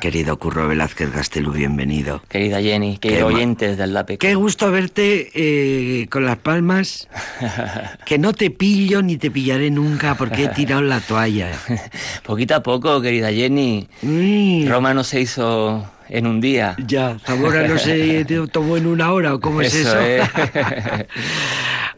Querido Curro Velázquez Gastelú, bienvenido. Querida Jenny, querido oyentes del LAPE. Qué gusto verte eh, con las palmas. que no te pillo ni te pillaré nunca porque he tirado la toalla. Poquito a poco, querida Jenny. Mm. Roma no se hizo en un día. Ya, Zamora no se tomó en una hora, ¿o cómo es eso? es.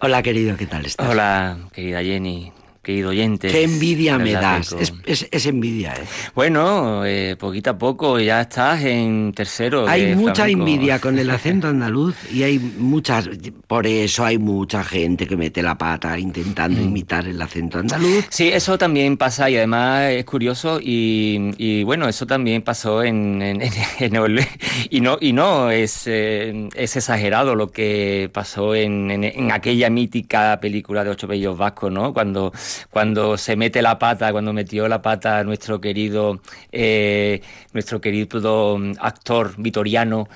Hola, querido, ¿qué tal estás? Hola, querida Jenny, querido oyente. Qué envidia me das. Es, es- es envidia, ¿eh? Bueno, eh, poquito a poco ya estás en tercero. Hay de mucha flamenco. envidia con el acento andaluz y hay muchas, por eso hay mucha gente que mete la pata Mm. intentando imitar el acento andaluz. Sí, eso también pasa y además es curioso y, y bueno, eso también pasó en, en- en el- y no y no es, eh, es exagerado lo que pasó en, en- en aquella mítica película de Ocho Bellos Vascos, ¿no? Cuando, cuando se mete la pata, cuando metió la pata nuestro querido eh, nuestro querido mm, actor vitoriano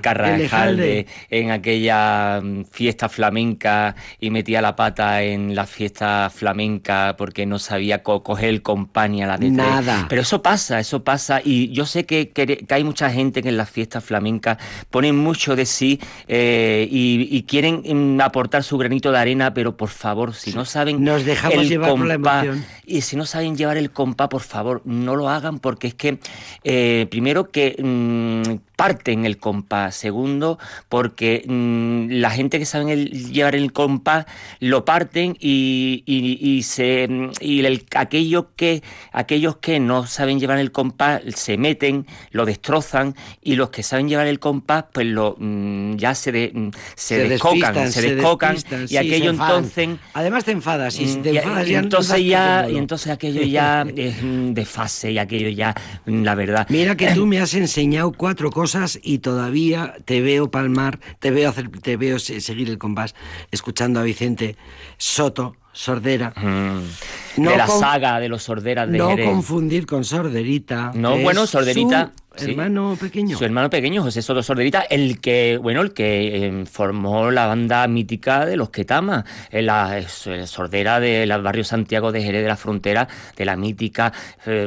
Carra, eh. Ejalde, en aquella mm, fiesta flamenca y metía la pata en la fiesta flamenca porque no sabía co- coger el compás ni a la de. Nada. Pero eso pasa, eso pasa. Y yo sé que, que- que hay mucha gente que en las fiestas flamencas ponen mucho de sí eh, y, y quieren mm, aportar su granito de arena, pero por favor, si no saben Nos dejamos el llevar por la compás, emoción. y si no saben llevar el compás, por favor, no lo hagan porque es que, eh, primero, que mm, parten el compás. Segundo, porque mm, la gente que saben el- llevar el compás lo parten y, y- y se, y el- aquello que, aquellos que no saben llevar el compás se meten, lo destrozan y los que saben llevar el compás, pues lo, mm, ya se, de- mm, se, Se descocan, se descocan y sí, aquello entonces... Además te enfadas, y te enfadas entonces ya y entonces aquello ya es de fase y aquello ya la verdad. Mira que tú me has enseñado cuatro cosas y todavía te veo palmar, te veo hacer, te veo se- seguir el compás, escuchando a Vicente Soto, Sordera. Mm, No de la con- saga de los sorderas de No Jerez. confundir con Sorderita. No, bueno, Sorderita, su sí. hermano pequeño. Su hermano pequeño, José Soto Sorderita, el que, bueno, el que eh, formó la banda mítica de los Ketama, eh, la eh, sordera del barrio Santiago de Jerez de la Frontera, de la mítica,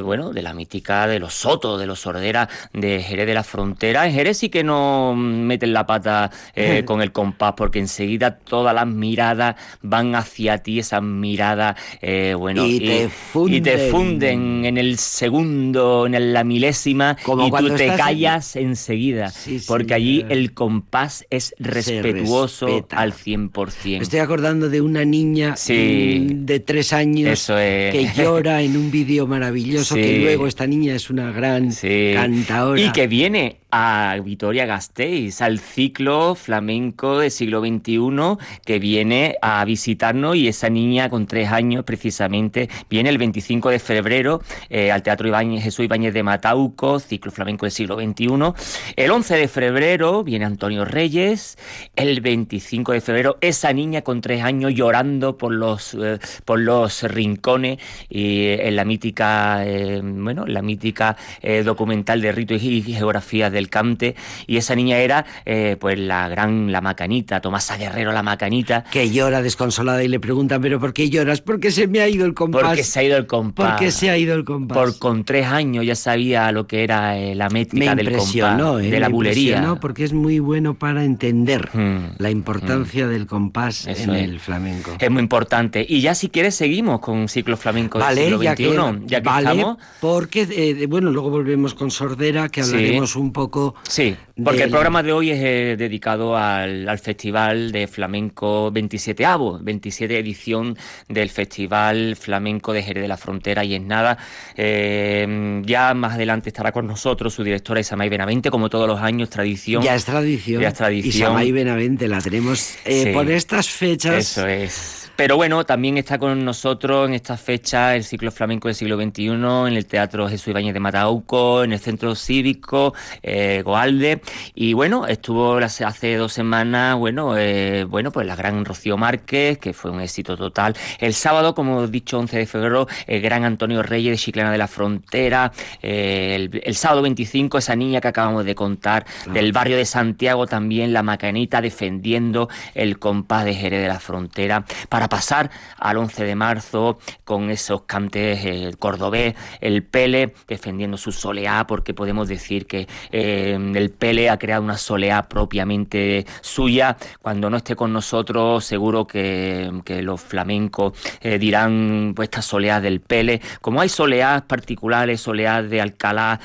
bueno, de la mítica de los Sotos, de los sorderas de Jerez de la Frontera. En Jerez sí que no meten la pata con el compás, porque enseguida todas las miradas van hacia ti, esas miradas, eh, bueno, Y te y te funden. en el segundo, en la milésima, Como y tú te en- callas enseguida, Sí, porque allí el compás es respetuoso al 100%. Me estoy acordando de una niña Sí. mm, de tres años Eso es. que llora en un vídeo maravilloso, que luego esta niña es una gran cantadora. Y que viene a Vitoria Gasteiz, al ciclo flamenco del siglo XXI, que viene a visitarnos y esa niña con tres años precisamente viene el 25 de febrero eh, al Teatro Ibáñez, Jesús Ibáñez de Matauco, ciclo flamenco del siglo XXI. El 11 de febrero viene Antonio Reyes, el 25 de febrero esa niña con tres años llorando por los, eh, por los rincones y eh, en la mítica, eh, bueno, la mítica documental de rito y geografía del Cante y esa niña era eh, pues la gran, la macanita, Tomasa Guerrero la macanita, que llora desconsolada y le preguntan, ¿pero por qué lloras? Porque se me ha ido el compás. porque se ha ido el compás. Porque se ha ido el compás. Por con tres años ya sabía lo que era eh, la me métrica del impresionó, compás, ¿eh? de la me bulería. impresionó porque es muy bueno para entender Mm, la importancia del compás en es. el flamenco. Es muy importante. Y ya si quieres seguimos con ciclo flamenco del Vale, siglo ya XXI, que, ya que vale, estamos. porque, eh, bueno, luego volvemos con Sordera, que Sí. hablaremos un poco... Sí, porque del- el programa de hoy es eh, dedicado al, al Festival de Flamenco 27avo, 27 edición del Festival Flamenco de Jerez de la Frontera y es nada. eh, ya más adelante estará con nosotros su directora Isamay Benavente, como todos los años, tradición. Ya es tradición. Ya es tradición. Y Samay Benavente la tenemos eh, Sí. por estas fechas. Eso es. Pero bueno, también está con nosotros en esta fecha el ciclo flamenco del siglo XXI, en el Teatro Jesús Ibáñez de Matauco, en el Centro Cívico eh, Goalde. Y bueno, estuvo hace dos semanas, bueno, eh, bueno, pues la gran Rocío Márquez, que fue un éxito total. El sábado, como he dicho, 11 de febrero, el gran Antonio Reyes de Chiclana de la Frontera. Eh, el, el sábado 25, esa niña que acabamos de contar, del barrio de Santiago también, la Macanita defendiendo el compás de Jerez de la Frontera. Para para pasar al 11 de marzo con esos cantes el cordobés, el Pele defendiendo su soleá, porque podemos decir que el Pele ha creado una soleá propiamente suya. Cuando no esté con nosotros, seguro que, los flamencos dirán pues esta soleá del Pele. Como hay soleás particulares, soleás de Alcalá,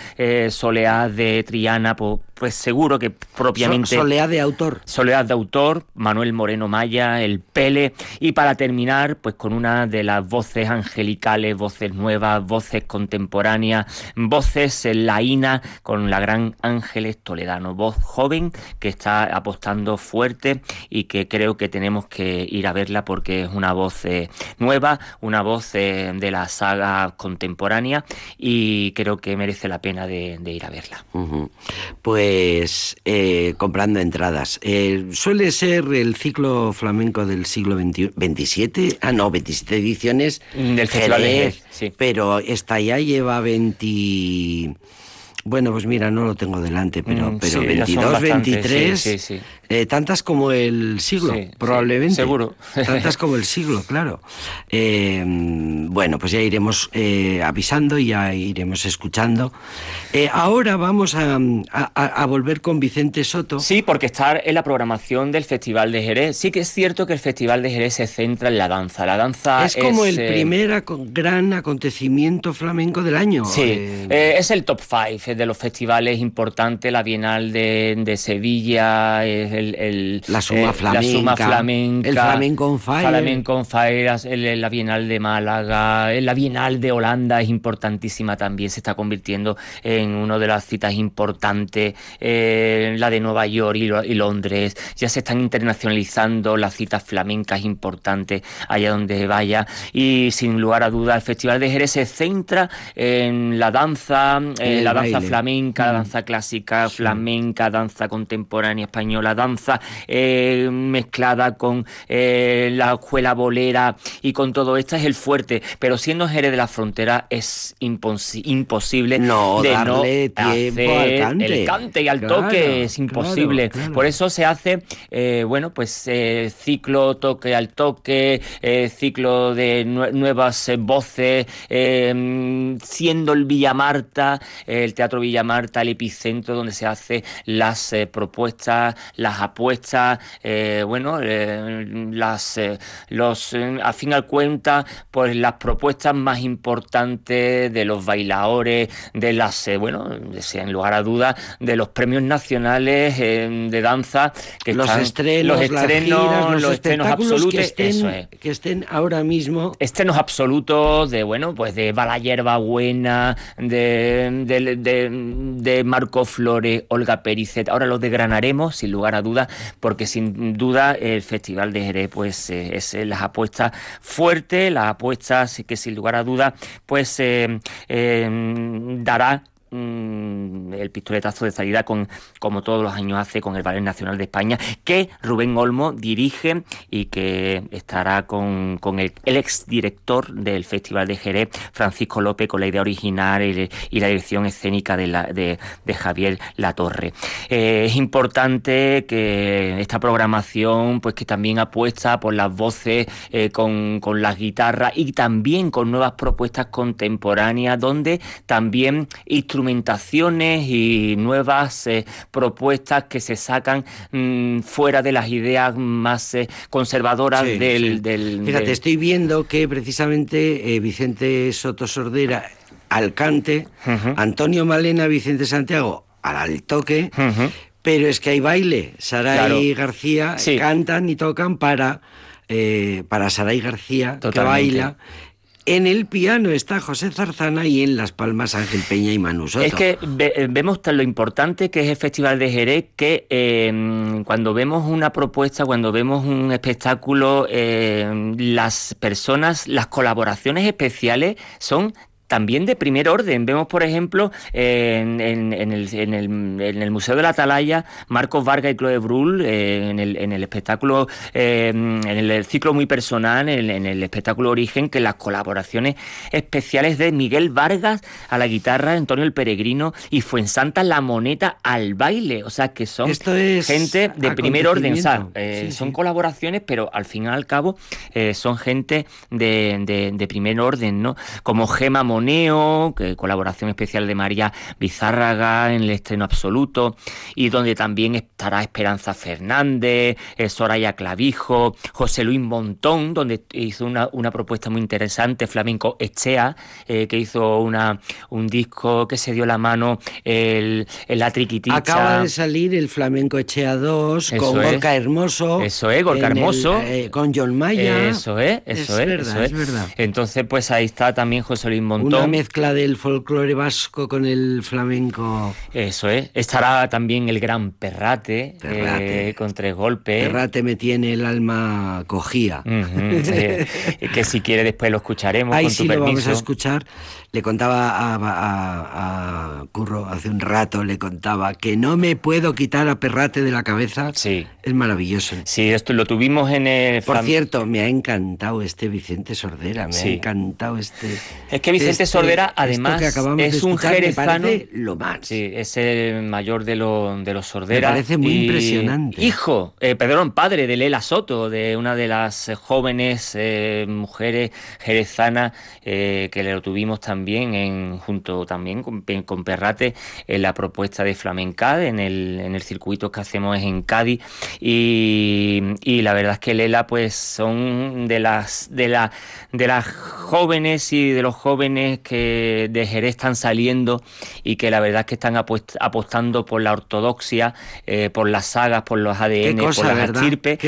soleás de Triana, pues pues seguro que propiamente... soledad de autor. Soledad de autor, Manuel Moreno Maya, El Pele, y para terminar, pues con una de las voces angelicales, voces nuevas, voces contemporáneas, voces laína con la gran Ángeles Toledano, voz joven que está apostando fuerte y que creo que tenemos que ir a verla porque es una voz eh, nueva, una voz eh, de la saga contemporánea y creo que merece la pena de, ir a verla. Pues eh, comprando entradas. Suele ser el ciclo flamenco del siglo XXVII, ah no, 27 ediciones del Festival de sí. pero esta ya lleva 20... Bueno, pues mira, no lo tengo delante, pero, mm, pero 22, 23, eh, tantas como el siglo, probablemente. seguro. Tantas como el siglo, claro. Eh, bueno, pues ya iremos eh, avisando, ya iremos escuchando. ahora vamos a, a, volver con Vicente Soto. Sí, porque está en la programación del Festival de Jerez. Sí que es cierto que el Festival de Jerez se centra en la danza. La danza es como el primer gran acontecimiento flamenco del año. Sí, es el top five de los festivales importantes, la Bienal de, Sevilla, el, la, suma flamenca, el Flamenco on Fire, la Bienal de Málaga, la Bienal de Holanda es importantísima también, se está convirtiendo en una de las citas importantes, eh, la de Nueva York y, Londres, ya se están internacionalizando las citas flamencas importantes allá donde vaya y sin lugar a dudas el Festival de Jerez se centra en la danza, en la danza flamenca, la danza clásica, flamenca, danza contemporánea española, danza eh, mezclada con eh, la escuela bolera y con todo. Esto es el fuerte, pero siendo Jerez de la Frontera es imposible no, de darle no tiempo al cante. el cante. y al toque, es imposible. Por eso se hace, eh, bueno, pues ciclo toque al toque, ciclo de nuevas voces, siendo el Villa Marta, el Teatro Villa Marta, el epicentro donde se hacen las eh, propuestas, las apuestas, eh, bueno, eh, las, los, a fin al cuenta, pues las propuestas más importantes de los bailadores, de las, bueno, en lugar a dudas, de los premios nacionales de danza, que los estrenos, los estrenos, los, estrenos absolutos, que estén, que estén ahora mismo. Estrenos absolutos de, bueno, pues de Bala Hierba Buena, de, de de Marco Flores, Olga Pericet. Ahora lo desgranaremos sin lugar a dudas, porque sin duda el Festival de Jerez pues eh, es eh, las apuestas fuertes, las apuestas que sin lugar a dudas pues eh, dará Mm, el pistoletazo de salida con como todos los años hace con el Ballet Nacional de España que Rubén Olmo dirige y que estará con, el, el exdirector del Festival de Jerez Francisco López con la idea original y, la dirección escénica de, Javier Latorre. Eh, es importante que esta programación pues que también apuesta por las voces eh, con, con las guitarras y también con nuevas propuestas contemporáneas donde también instrumentaciones y nuevas eh, propuestas que se sacan mm, fuera de las ideas más eh, conservadoras del, Fíjate, estoy viendo que precisamente eh, Vicente Soto Sordera al cante, Antonio Malena, Vicente Santiago al toque, pero es que hay baile. Saray y García cantan y tocan para, para Saray García, que baila en el piano está José Zarzana y en las palmas Ángel Peña y Manu Soto. Es que eh, vemos lo importante que es el Festival de Jerez, que em, cuando vemos una propuesta, cuando vemos un espectáculo, em, las personas, las colaboraciones especiales son también de primer orden. Vemos, por ejemplo, en, el, Museo de la Atalaya, Marcos Vargas y Chloe Brull, eh, en, el, espectáculo, eh, en el ciclo muy personal, en, el espectáculo Origen, que las colaboraciones especiales de Miguel Vargas a la guitarra, Antonio el Peregrino y Fuensanta la moneta al baile. O sea, que son gente de primer orden. O sea, eh, son colaboraciones, pero al fin y al cabo son gente de, de, primer orden, ¿no? Como Gema Moneo, que colaboración especial de María Bizárraga en el estreno absoluto, y donde también estará Esperanza Fernández, eh, Soraya Clavijo, José Luis Montón, donde hizo una, una propuesta muy interesante, Flamenco Echea, eh, que hizo una, un disco que se dio la mano el, el La Triquiticha. Acaba de salir el Flamenco Echea 2 con Gorka Hermoso. Eso es, Gorka Hermoso. Eh, con John Maya. Eso es, eso es, verdad, es. verdad. Entonces, pues ahí está también José Luis Montón. Una mezcla del folclore vasco con el flamenco. Eso es. Estará también el gran Perrate, eh, con tres golpes. Perrate me tiene el alma cogía. que si quiere después lo escucharemos. Ahí con sí lo vamos a escuchar. Le contaba a, Curro hace un rato, le contaba que no me puedo quitar a Perrate de la cabeza. Sí. Es maravilloso. Sí, esto lo tuvimos en el... Por cierto, me ha encantado este Vicente Sordera, me ha encantado este... Es que Vicente este, Sordera, además, es un jerezano... lo más. Sí, es el mayor de, de los Sordera. Me parece muy impresionante. Hijo, eh, perdón, padre de Lela Soto, de una de las jóvenes eh, mujeres jerezanas eh, que lo tuvimos también en, junto también con, con Perrate en la propuesta de Flamencad en el, en el circuito que hacemos en Cádiz y, y la verdad es que Lela pues son de las de la de las jóvenes y de los jóvenes que de Jerez están saliendo y que la verdad es que están apostando por la ortodoxia, eh, por las sagas, por los ADN, por las estirpes,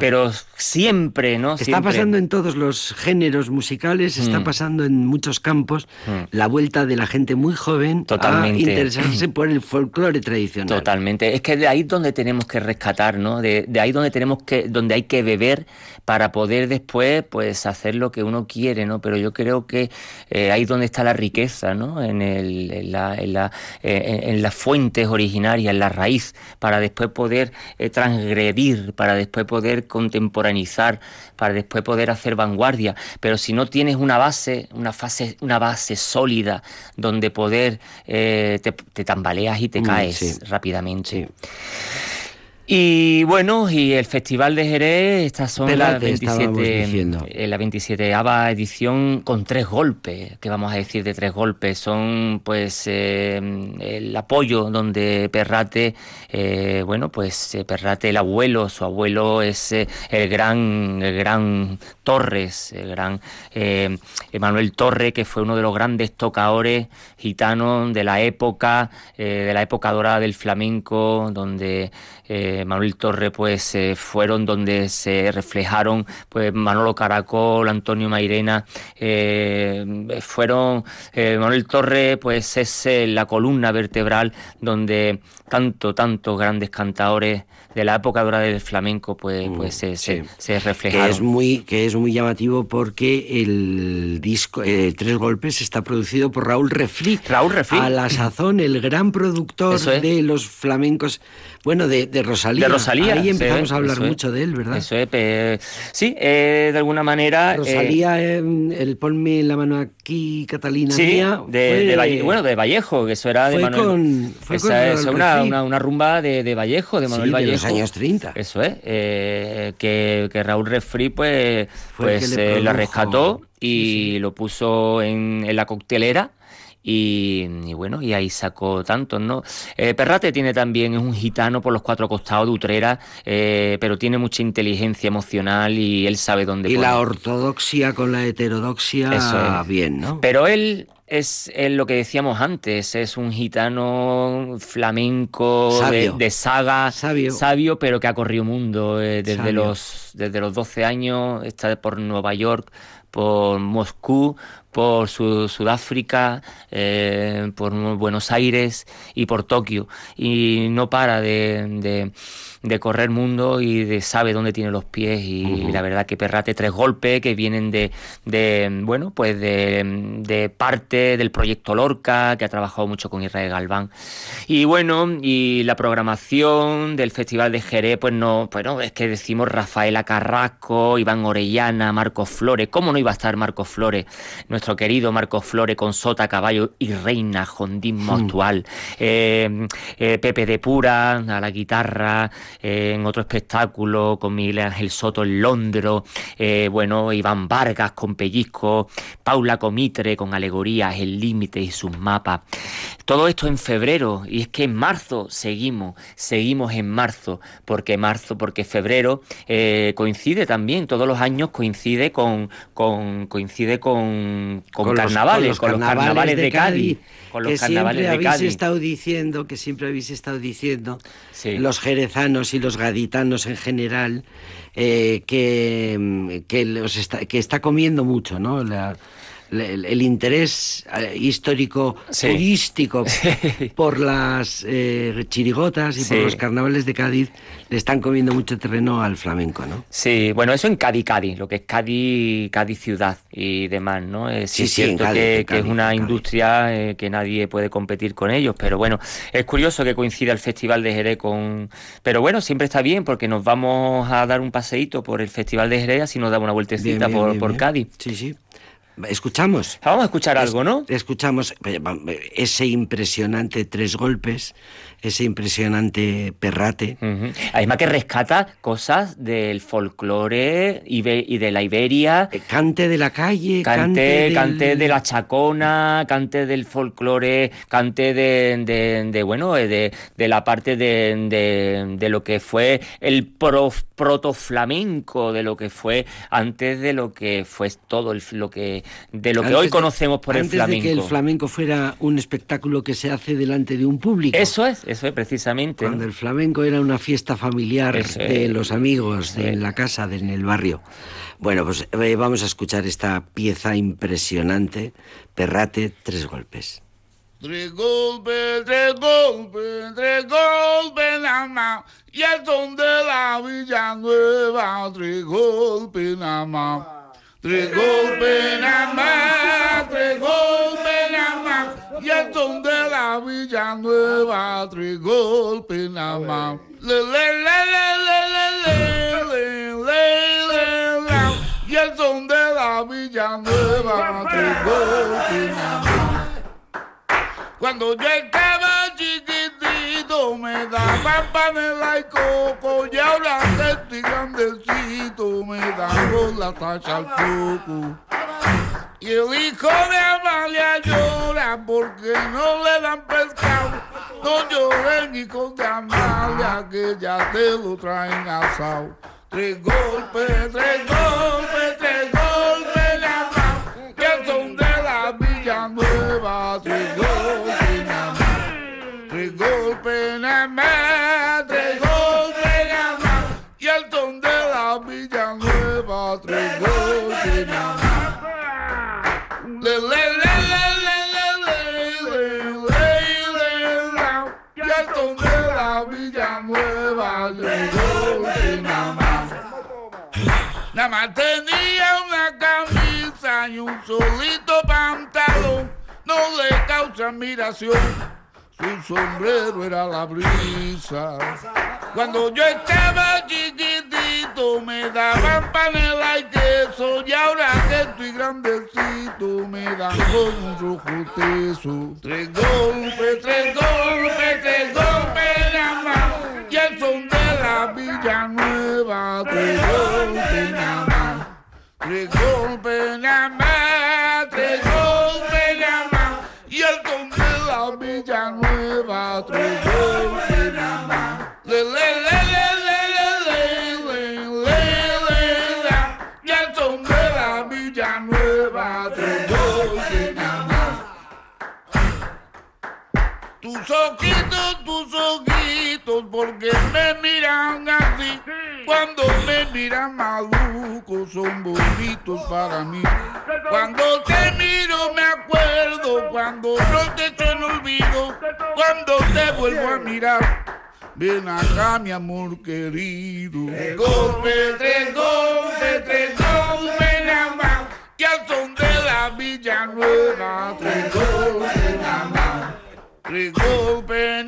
pero siempre, ¿no? Está pasando en todos los géneros musicales, está mm. pasando en muchos campos mm. la vuelta de la gente muy joven Totalmente. a interesarse por el folclore tradicional. Totalmente, es que de ahí donde tenemos que rescatar, ¿no? De, de ahí donde tenemos que donde hay que beber para poder después pues hacer lo que uno quiere, ¿no? Pero yo creo que eh, ahí donde está la riqueza, ¿no? En, el, en, la, en, la, eh, en, las fuentes originarias, en la raíz, para después poder eh, transgredir, para después poder contemporanizar, para después poder hacer vanguardia. Pero si no tienes una base, una, fase, una base sólida donde poder, te, tambaleas y te mm, caes rápidamente. Y bueno, y el Festival de Jerez, estas son las 27, eh, la 27 edición con tres golpes, que vamos a decir de tres golpes. Son pues eh, el apoyo donde Perrate, eh, bueno, pues Perrate el abuelo, su abuelo es el gran, el gran Torres, el gran Emanuel Torre, que fue uno de los grandes tocadores gitanos de la época, de la época dorada del flamenco, donde eh, Manuel Torre pues eh, fueron donde se reflejaron pues Manolo Caracol, Antonio Mairena, eh, fueron Manuel Torre pues es la columna vertebral donde tanto, tantos grandes cantadores de la época dorada del flamenco pues, mm, pues se, se, reflejaron. Que es, muy, que es muy llamativo porque el disco Tres Golpes está producido por Raúl Refri. Raúl Refri. A la sazón, el gran productor de los flamencos bueno, de, de Rosalía. De Rosalía. Ahí empezamos a hablar mucho de él, ¿verdad? Eso es. sí, eh, de alguna manera. Eh, Rosalía, el ponme la mano aquí, Catalina sí, mía. De, bueno, de Vallejo, que eso era de Manuel. fue con es una, una, rumba de, de, Vallejo, de Manuel Vallejo. Los años 30. Eso es. Eh, que, que, Raúl Refri, pues, pues la rescató y lo puso en, en la coctelera y, bueno, y ahí sacó tantos, ¿no? Eh, Perrate tiene también, es un gitano por los cuatro costados de Utrera, eh, pero tiene mucha inteligencia emocional y él sabe dónde Y la ortodoxia con la heterodoxia, Eso bien, ¿no? Pero él es, lo que decíamos antes, es un gitano flamenco de, saga, sabio. pero que ha corrido mundo eh, desde, los, desde los 12 años, está por Nueva York por Moscú, por Sudáfrica, eh, por Buenos Aires y por Tokio. Y no para de de correr mundo y de sabe dónde tiene los pies y la verdad que Perrate tres golpes que vienen de, de bueno pues de, de, parte del proyecto Lorca que ha trabajado mucho con Israel Galván. Y bueno y la programación del Festival de Jerez pues no pues no es que decimos Rafaela Carrasco Iván Orellana Marcos Flores. Cómo no iba a estar Marcos Flores nuestro querido Marcos Flores con Sota Caballo y Reina Jondismo actual. Eh, eh, Pepe de Pura a la guitarra en otro espectáculo con Miguel Ángel Soto en Londres, eh, bueno, Iván Vargas con Pellizco, Paula Comitre con Alegorías, El Límite y sus mapas. Todo esto en febrero, y es que en marzo seguimos, seguimos en marzo, porque marzo, porque febrero eh, coincide también, todos los años coincide con, con coincide con, con, carnavales, con los, carnavales, de, Cádiz que siempre habéis estado diciendo, que siempre habéis estado diciendo, los jerezanos y los gaditanos en general, eh, que, que, los está, que está comiendo mucho, ¿no? La, el, interés eh, histórico turístico por las eh, chirigotas y por los carnavales de Cádiz le están comiendo mucho terreno al flamenco, ¿no? Sí, bueno, eso en Cádiz, Cádiz, lo que es Cádiz, Cádiz ciudad y demás, ¿no? Es, sí, cierto que, es una industria eh, que nadie puede competir con ellos, pero bueno, es curioso que coincida el Festival de Jerez con... Pero bueno, siempre está bien porque nos vamos a dar un paseíto por el Festival de Jerez, así nos da una vueltecita por, por Cádiz. Sí, sí. ¿Escuchamos? Vamos a escuchar algo, ¿no? Escuchamos eh, ese impresionante tres golpes ese impresionante perrate. Además que rescata cosas del folclore y de la Iberia. Eh, cante de la calle, cante, cante, de la chacona, cante del folclore, cante de, de, bueno, de, de, la parte de, de, lo que fue el pro, protoflamenco, de lo que fue antes de lo que fue todo el, lo que de lo que hoy conocemos por el flamenco. Antes de que el flamenco fuera un espectáculo que se hace delante de un público. Eso es, eso es precisamente. Cuando el flamenco era una fiesta familiar de los amigos, de, en la casa, de, en el barrio. Bueno, pues eh, vamos a escuchar esta pieza impresionante, Perrate, tres golpes. Tres golpes, tres golpes, tres golpes nada más. Y el son de la Villanueva, tres golpes nada más. Tres golpes nada más, tres golpes. Y el son de la Villa Nueva, tres golpes nada más. Le, le, le, le, le, le, le, le, Y el son de la Villa Nueva, tres golpes nada más. Cuando yo estaba chiquitito, me daba panela y coco, y ahora estoy grandecito, me da con la tacha al coco. Y el hijo de Amalia llora porque no le dan pescado. No lloren hijos de Amalia que ya te lo traen asado. Tres golpes, tres Tenía una camisa y un solito pantalón, no le causa admiración. Su sombrero era la brisa. Cuando yo estaba chiquitito me daban panela y queso y ahora que estoy grandecito me dan con un rojo teso. Tres golpes, tres golpes, porque me miran así cuando me miran maluco, son bonitos para mí. Cuando te miro me acuerdo, cuando no te echo en olvido, cuando te vuelvo a mirar. Ven acá, mi amor querido. Tres golpes, tres golpes, tres golpes nada más. Y al son de la Villanueva, tres golpes nada más. Tres golpes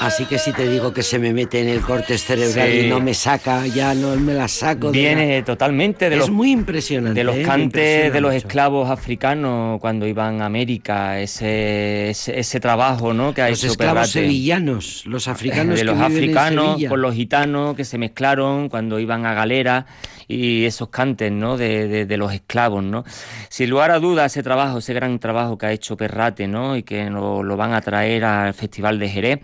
Así que si te digo que se me mete en el corte cerebral Sí. y no me saca, ya no me la saco. de Viene totalmente de la- los Es muy impresionante. de los ¿eh? Cantes de los mucho. esclavos africanos cuando iban a América, ese, ese, ese trabajo ¿no? que ha Los hecho esclavos sevillanos, los africanos de los africanos con los gitanos que se mezclaron cuando iban a galera y esos cantes ¿no? de, de- de los esclavos. ¿no? Sin lugar a dudas, ese trabajo, ese gran trabajo que ha hecho Perrate ¿no? y que lo, lo van a traer al Festival de Jerez.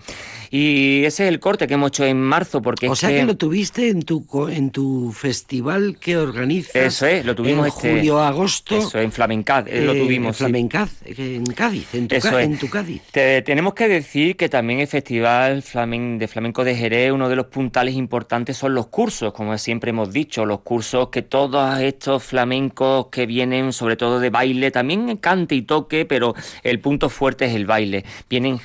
Y ese es el corte que hemos hecho en marzo porque O es sea que... que lo tuviste en tu en tu festival que organizas. Eso es, lo tuvimos en este- julio agosto. Eso, en Flamencaz, eh, lo eh, tuvimos. en sí. Flamencaz, eh, en Cádiz, en tu, Eso ca- es. en tu Cádiz. Te- tenemos que decir que también el Festival Flamen- de Flamenco de Jerez, uno de los puntales importantes son los cursos, como siempre hemos dicho, los cursos que todos estos flamencos que vienen sobre todo de baile, también cante y toque, pero el punto fuerte es el baile. Vienen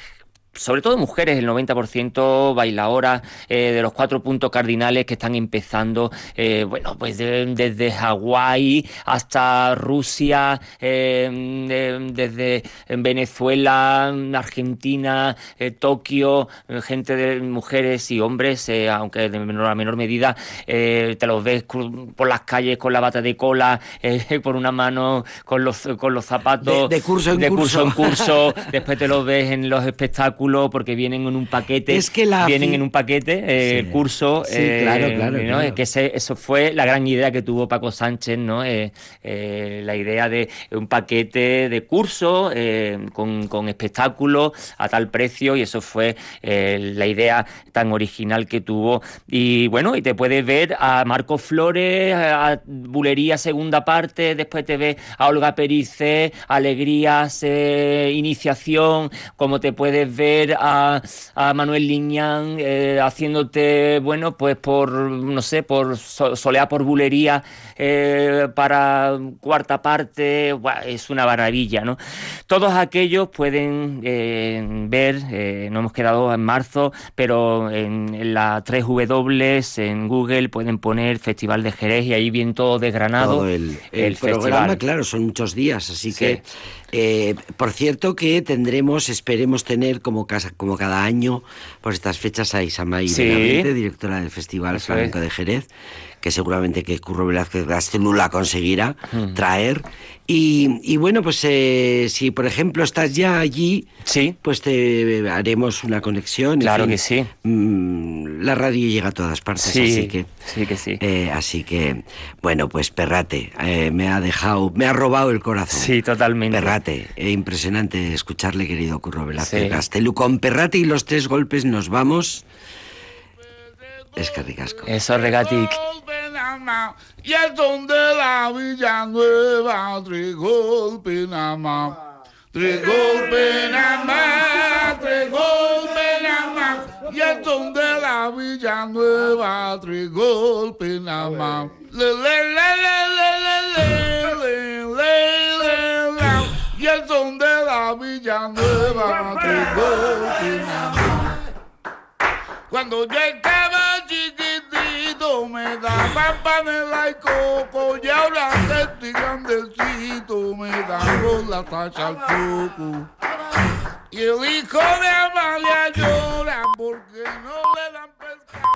sobre todo mujeres, el 90% bailadoras eh, de los cuatro puntos cardinales que están empezando, eh, bueno, pues de- desde Hawái hasta Rusia, eh, de- desde Venezuela, Argentina, eh, Tokio, gente de mujeres y hombres, aunque de menor a menor medida, te los ves por las calles con la bata de cola, por una mano con los, con los zapatos De- de curso en de curso. en curso, después te los ves en los espectáculos porque vienen en un paquete, Es que la vienen en un paquete eh, Sí. curso, Sí, eh, claro, claro, ¿no? claro. Es que ese- eso fue la gran idea que tuvo Paco Sánchez, ¿no? Eh, eh, la idea de un paquete de curso eh, con, con espectáculos a tal precio y eso fue eh, la idea tan original que tuvo y bueno y te puedes ver a Marco Flores a Bulería segunda parte después te ves a Olga Perice Alegrías eh, Iniciación como te puedes ver a, a Manuel Liñán eh, haciéndote bueno pues por no sé por so- soleá por Bulería eh, para cuarta parte Buah, es una maravilla no todos aquellos pueden eh, ver no hemos quedado en marzo pero en, en la 3W en Google pueden poner Festival de Jerez y ahí bien todo desgranado Todo el, el programa, festival. claro, son muchos días, así Sí. que, eh, por cierto que tendremos, esperemos tener como, casa, como cada año, por estas fechas a Isamay Sí. Directora del Festival Flamenco de Jerez, que seguramente que Curro Velázquez Gastelu la conseguirá traer. Y, y bueno, pues eh, si por ejemplo estás ya allí, Sí. pues te haremos una conexión. en Claro fin. que sí. Mm, la radio llega a todas partes, Sí, así que... sí que sí. Eh, así que, bueno, pues Perrate, eh, me ha dejado, me ha robado el corazón. Sí, totalmente. Perrate, impresionante escucharle, querido Curro Velázquez Sí. Gastelu. Con Perrate y los tres golpes nos vamos. Es que ricasco. Eso, Regatic. Y el son de la Villanueva, tres golpes nada más. Tres golpes nada más, tres golpes nada más. Y el son de la Villanueva, tres golpes nada más. Le, le, le, le, le, le, le, le, le. Y el son de la Villanueva, tres golpes nada más. Cuando yo estaba chiquitito me daban panela y coco y ahora que estoy grandecito me dan con la tacha al coco. Y el hijo de Amalia llora porque no da